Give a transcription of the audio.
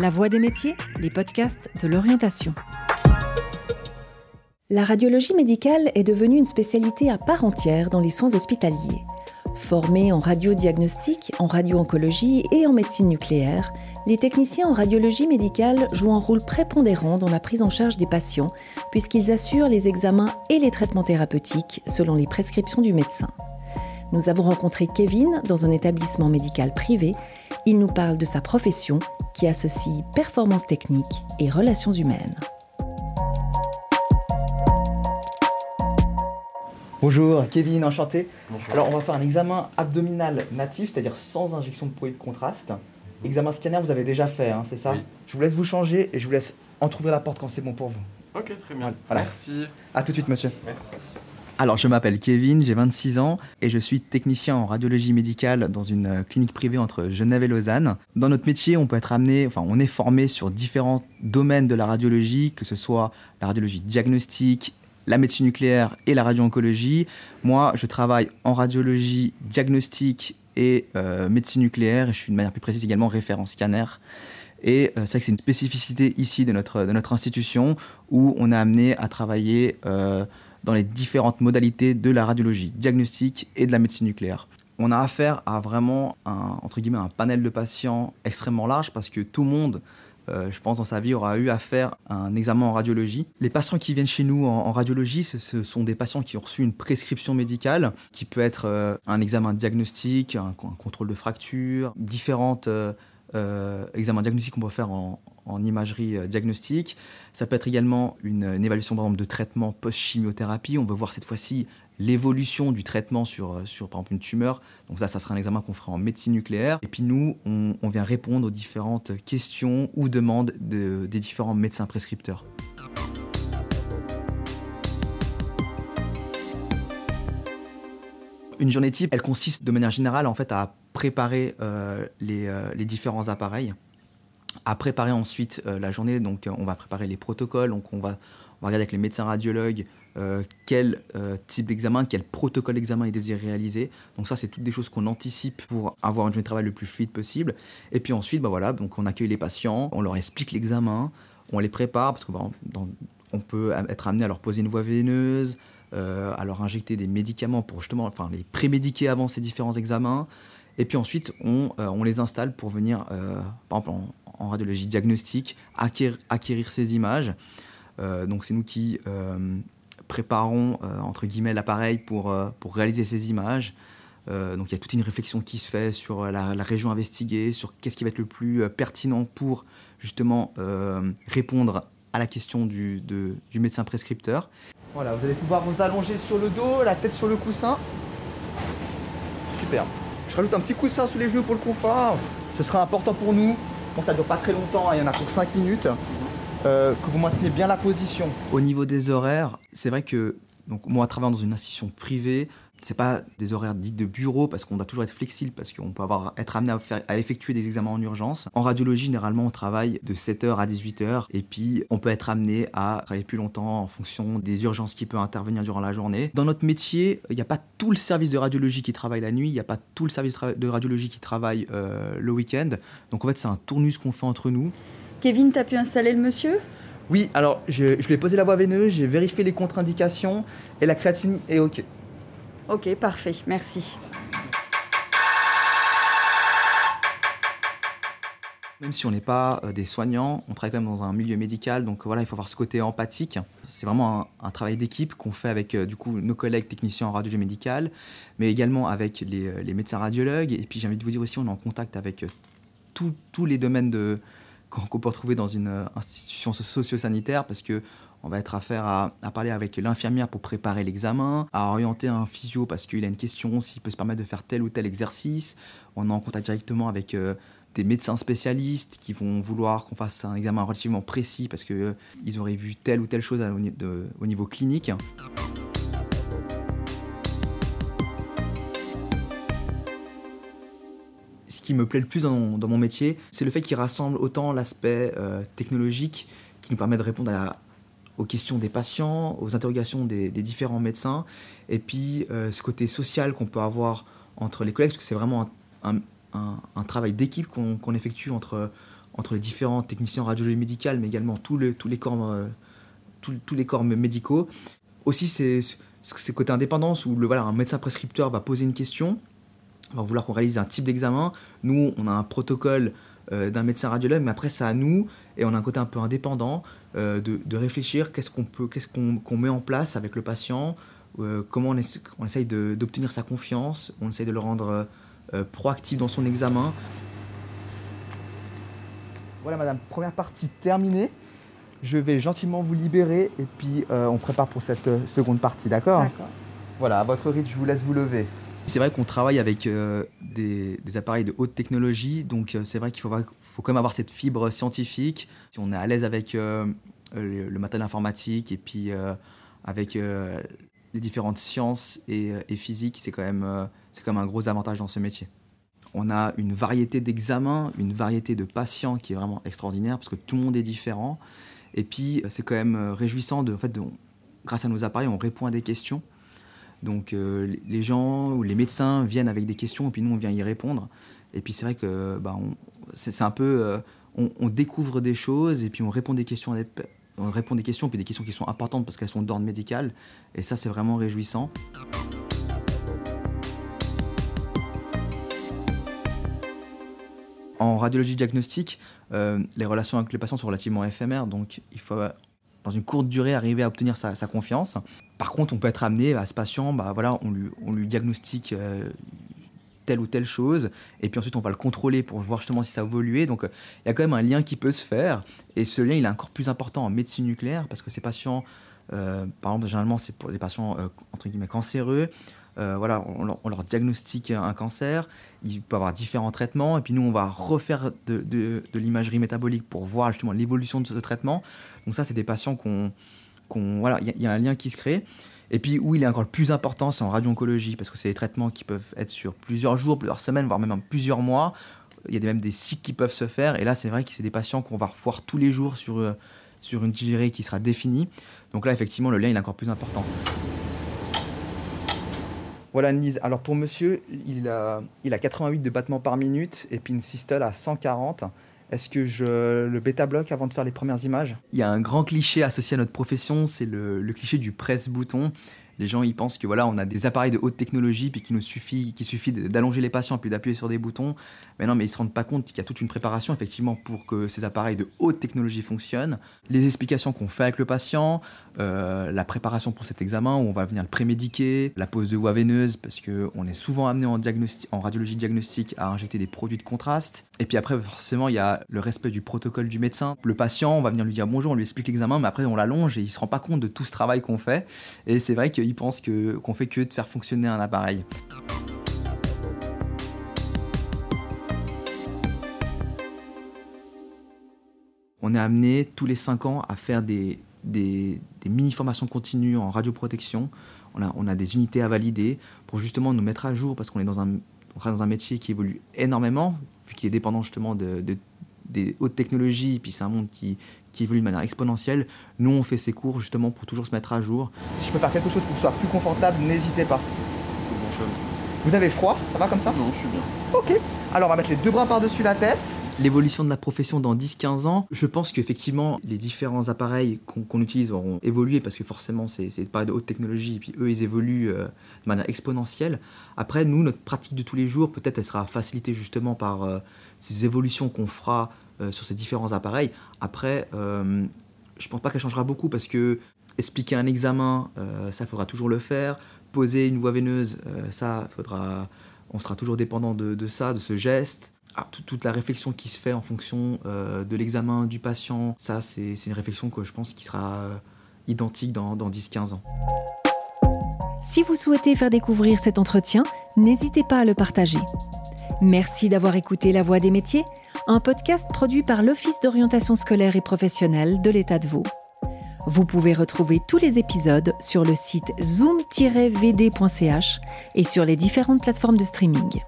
La Voix des métiers, les podcasts de l'orientation. La radiologie médicale est devenue une spécialité à part entière dans les soins hospitaliers. Formés en radiodiagnostic, en radio-oncologie et en médecine nucléaire, les techniciens en radiologie médicale jouent un rôle prépondérant dans la prise en charge des patients, puisqu'ils assurent les examens et les traitements thérapeutiques selon les prescriptions du médecin. Nous avons rencontré Kevin dans un établissement médical privé. Il nous parle de sa profession qui associe performance technique et relations humaines. Bonjour, Kevin, enchanté. Alors, on va faire un examen abdominal natif, c'est-à-dire sans injection de poids de contraste. Examen scanner, vous avez déjà fait, hein, c'est ça Oui. Je vous laisse vous changer et je vous laisse entrouvrir la porte quand c'est bon pour vous. Ok, très bien. Voilà. Merci. A tout de suite, monsieur. Merci. Alors, je m'appelle Kevin, j'ai 26 ans et je suis technicien en radiologie médicale dans une euh, clinique privée entre Genève et Lausanne. Dans notre métier, on peut être amené, on est formé sur différents domaines de la radiologie, que ce soit la radiologie diagnostique, la médecine nucléaire et la radio-oncologie. Moi, je travaille en radiologie diagnostique et euh, médecine nucléaire et je suis de manière plus précise également référent scanner. Et euh, c'est vrai que c'est une spécificité ici de notre, institution où on est amené à travailler dans les différentes modalités de la radiologie diagnostique et de la médecine nucléaire. On a affaire à vraiment un, entre guillemets, un panel de patients extrêmement large parce que tout le monde, euh, je pense, dans sa vie aura eu à faire un examen en radiologie. Les patients qui viennent chez nous en, radiologie, ce, sont des patients qui ont reçu une prescription médicale qui peut être euh, un examen diagnostique, un, contrôle de fracture, différentes euh, euh, examens diagnostiques qu'on peut faire en, en imagerie euh, diagnostique. Ça peut être également une, évaluation par exemple, de traitement post-chimiothérapie. On veut voir cette fois-ci l'évolution du traitement sur, euh, sur par exemple une tumeur. Donc ça, ça sera un examen qu'on fera en médecine nucléaire. Et puis nous, on, vient répondre aux différentes questions ou demandes de- des différents médecins prescripteurs. Une journée type, elle consiste de manière générale en fait à préparer euh, les différents appareils, à préparer ensuite euh, la journée. Donc euh, on va préparer les protocoles, donc on va, on va regarder avec les médecins radiologues euh, quel type d'examen, quel protocole d'examen est désiré réaliser. Donc ça c'est toutes des choses qu'on anticipe pour avoir une journée de travail le plus fluide possible. Et puis ensuite, bah voilà, donc on accueille les patients, on leur explique l'examen, on les prépare parce qu'on on peut être amené à leur poser une voie veineuse, à leur injecter des médicaments pour justement enfin, les prémédiquer avant ces différents examens. Et puis ensuite, on, on les installe pour venir, par exemple en, en radiologie diagnostique, acquérir, ces images. Euh, donc c'est nous qui euh, préparons, euh, entre guillemets, l'appareil pour, pour réaliser ces images. Donc il y a toute une réflexion qui se fait sur la, région investiguée, sur qu'est-ce qui va être le plus pertinent pour justement répondre à la question du, du médecin prescripteur. Voilà, vous allez pouvoir vous allonger sur le dos, la tête sur le coussin. Super. Je rajoute un petit coussin sous les genoux pour le confort. Ce sera important pour nous. Bon, ça dure pas très longtemps, hein, il y en a pour 5 minutes. Euh, que vous maintenez bien la position. Au niveau des horaires, c'est vrai que donc moi, travaillant dans une institution privée, c'est pas des horaires dits de bureau parce qu'on doit toujours être flexible parce qu'on peut avoir, être amené à, faire- à effectuer des examens en urgence. En radiologie, généralement, on travaille de 7h à 18h et puis on peut être amené à travailler plus longtemps en fonction des urgences qui peuvent intervenir durant la journée. Dans notre métier, il n'y a pas tout le service de radiologie qui travaille la nuit, il n'y a pas tout le service de radiologie qui travaille euh, le week-end. Donc en fait, c'est un tournus qu'on fait entre nous. Kevin, t'as pu installer le monsieur? Oui, alors je, je lui ai posé la voie veineuse, j'ai vérifié les contre-indications et la créatine est OK. Ok, parfait, merci. Même si on n'est pas euh, des soignants, on travaille quand même dans un milieu médical, donc voilà, il faut avoir ce côté empathique. C'est vraiment un, travail d'équipe qu'on fait avec euh, du coup nos collègues techniciens en radiologie médicale, mais également avec les, euh, les médecins radiologues. Et puis j'ai envie de vous dire aussi, on est en contact avec tous les domaines de, qu'on peut retrouver dans une euh, institution so- socio-sanitaire, parce que on va être affaire à, à parler avec l'infirmière pour préparer l'examen, à orienter un physio parce qu'il a une question, s'il peut se permettre de faire tel ou tel exercice. On est en contact directement avec euh, des médecins spécialistes qui vont vouloir qu'on fasse un examen relativement précis parce qu'ils auraient vu telle ou telle chose au niveau clinique. Qui me plaît le plus dans mon, métier, c'est le fait qu'il rassemble autant l'aspect euh, technologique qui nous permet de répondre aux questions des patients, aux interrogations des, différents médecins, et puis euh, ce côté social qu'on peut avoir entre les collègues, parce que c'est vraiment un, travail d'équipe qu'on effectue entre, entre les différents techniciens en radiologie médicale, mais également tous, les, les, corps, euh, tous, tous les corps médicaux. Aussi, c'est ce côté indépendance où le, voilà, un médecin prescripteur va poser une question, va vouloir qu'on réalise un type d'examen. Nous, on a un protocole euh, d'un médecin radiologue, mais après, c'est à nous, et on a un côté un peu indépendant, euh, de, de, réfléchir qu'est-ce qu'on peut, qu'est-ce qu'on met en place avec le patient, euh, comment on, on essaye d'obtenir sa confiance, on essaye de le rendre proactif dans son examen. Voilà, madame, première partie terminée. Je vais gentiment vous libérer et puis on prépare pour cette seconde partie, d'accord? D'accord. Voilà, à votre rythme, je vous laisse vous lever. C'est vrai qu'on travaille avec euh, des, appareils de haute technologie, donc euh, c'est vrai qu'il faut, quand même avoir cette fibre scientifique. Si on est à l'aise avec euh, le, matériel informatique et puis avec les différentes sciences et, et physiques, c'est quand, même, quand même un gros avantage dans ce métier. On a une variété d'examens, une variété de patients qui est vraiment extraordinaire parce que tout le monde est différent. Et puis c'est quand même réjouissant de, en fait, grâce à nos appareils, on répond à des questions. Donc euh, les gens ou les médecins viennent avec des questions et puis nous on vient y répondre. Et puis c'est vrai que bah, c'est un peu, euh, on, découvre des choses et puis on répond des questions, on répond des questions puis des questions qui sont importantes parce qu'elles sont d'ordre médical. Et ça c'est vraiment réjouissant. En radiologie diagnostique, euh, les relations avec les patients sont relativement éphémères, donc il faut dans une courte durée, arriver à obtenir sa, confiance. Par contre, on peut être amené à ce patient, bah, voilà, on, lui, on lui diagnostique euh, telle ou telle chose, et puis ensuite on va le contrôler pour voir justement si ça a évolué. Donc il y a quand même un lien qui peut se faire, et ce lien il est encore plus important en médecine nucléaire, parce que ces patients, euh, par exemple, généralement c'est pour des patients euh, entre guillemets cancéreux, voilà, on leur, diagnostique un cancer, il peut avoir différents traitements, et puis nous, on va refaire de, l'imagerie métabolique pour voir justement l'évolution de ce traitement. Donc ça, c'est des patients qu'on... voilà, il y, a un lien qui se crée. Et puis où il est encore le plus important, c'est en radio-oncologie, parce que c'est des traitements qui peuvent être sur plusieurs jours, plusieurs semaines, voire même plusieurs mois. Il y a même des cycles qui peuvent se faire, et là, c'est vrai que c'est des patients qu'on va revoir tous les jours sur, euh, sur une durée qui sera définie. Donc là, effectivement, le lien est encore plus important. Voilà Nise. Alors pour monsieur, il a, il a 88 de battements par minute et puis une systole à 140. Est-ce que je le bêta-bloque avant de faire les premières images? Il y a un grand cliché associé à notre profession, c'est le, le cliché du presse-bouton. Les gens ils pensent que voilà, on a des appareils de haute technologie puis qu'il nous suffit, qu'il suffit d'allonger les patients puis d'appuyer sur des boutons. Mais non, mais ils se rendent pas compte qu'il y a toute une préparation effectivement pour que ces appareils de haute technologie fonctionnent. Les explications qu'on fait avec le patient, euh, la préparation pour cet examen où on va venir le prémédiquer, la pose de voie veineuse parce que on est souvent amené en, en radiologie diagnostique à injecter des produits de contraste. Et puis après forcément il y a le respect du protocole du médecin. Le patient, on va venir lui dire bonjour, on lui explique l'examen, mais après on l'allonge et il se rend pas compte de tout ce travail qu'on fait. Et c'est vrai que ils pensent qu'on fait que de faire fonctionner un appareil. On est amené tous les 5 ans à faire des, mini-formations continues en radioprotection. On a, des unités à valider pour justement nous mettre à jour parce qu'on est dans un, métier qui évolue énormément, vu qu'il est dépendant justement de, des hautes technologies, puis c'est un monde qui, qui évolue de manière exponentielle. Nous, on fait ces cours justement pour toujours se mettre à jour. Si je peux faire quelque chose pour que ce soit plus confortable, n'hésitez pas. Vous avez froid Ça va comme ça? Non, je suis bien. Ok. Alors, on va mettre les deux bras par-dessus la tête. L'évolution de la profession dans 10-15 ans, je pense qu'effectivement, les différents appareils qu'on utilise auront évolué parce que forcément, c'est des appareils de haute technologie et puis eux, ils évoluent euh, de manière exponentielle. Après, nous, notre pratique de tous les jours, peut-être, elle sera facilitée justement par euh, ces évolutions qu'on fera sur ces différents appareils. Après, euh, je pense pas qu'elle changera beaucoup parce que expliquer un examen, euh, ça faudra toujours le faire. Poser une voie veineuse, ça faudra, on sera toujours dépendant de, ça, de ce geste. Ah, toute la réflexion qui se fait en fonction de l'examen du patient, ça c'est une réflexion que je pense qui sera identique dans, dans 10-15 ans. Si vous souhaitez faire découvrir cet entretien, n'hésitez pas à le partager. Merci d'avoir écouté La Voix des métiers un podcast produit par l'Office d'orientation scolaire et professionnelle de l'État de Vaud. Vous pouvez retrouver tous les épisodes sur le site zoom-vd.ch et sur les différentes plateformes de streaming.